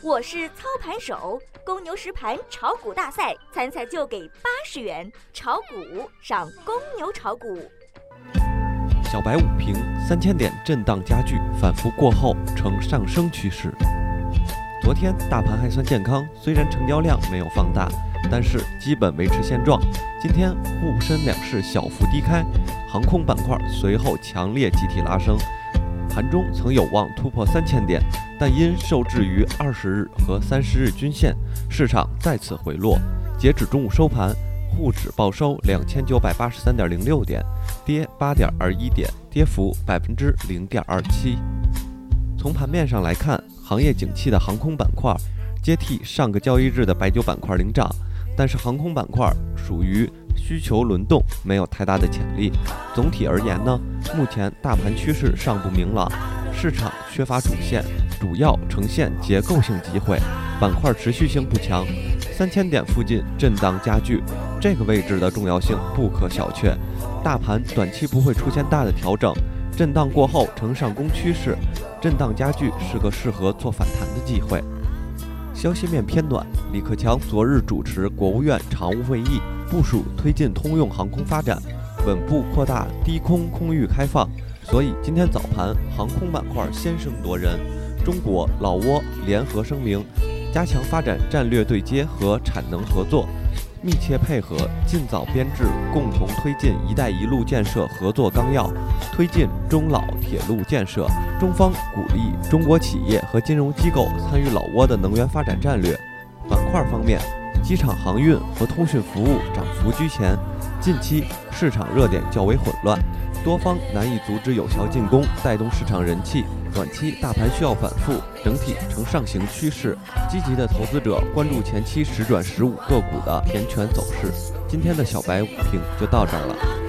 我是操盘手，公牛实盘炒股大赛参赛就给八十元，炒股上公牛炒股。小白午评：三千点震荡加剧，反复过后呈上升趋势。昨天大盘还算健康，虽然成交量没有放大，但是基本维持现状。今天沪深两市小幅低开，航空板块随后强烈集体拉升。盘中曾有望突破三千点，但因受制于二十日和三十日均线，市场再次回落。截止中午收盘，沪指报收两千九百八十三点零六点，跌八点二一点，跌幅百分之零点二七。从盘面上来看，行业景气的航空板块接替上个交易日的白酒板块领涨，但是航空板块属于。需求轮动没有太大的潜力。总体而言呢，目前大盘趋势尚不明朗，市场缺乏主线，主要呈现结构性机会，板块持续性不强。三千点附近震荡加剧，这个位置的重要性不可小觑。大盘短期不会出现大的调整，震荡过后呈上攻趋势，震荡加剧是个适合做反弹的机会。消息面偏暖，李克强昨日主持国务院常务会议。部署推进通用航空发展，稳步扩大低空空域开放，所以今天早盘航空板块先声夺人。中国、老挝联合声明，加强发展战略对接和产能合作，密切配合，尽早编制共同推进“一带一路”建设合作纲要，推进中老铁路建设。中方鼓励中国企业和金融机构参与老挝的能源发展战略。板块方面。机场航运和通讯服务涨幅居前，近期市场热点较为混乱，多方难以阻止有效进攻，带动市场人气。短期大盘需要反复，整体呈上行趋势。积极的投资者关注前期十转十五个股的填权走势。今天的小白五评就到这儿了。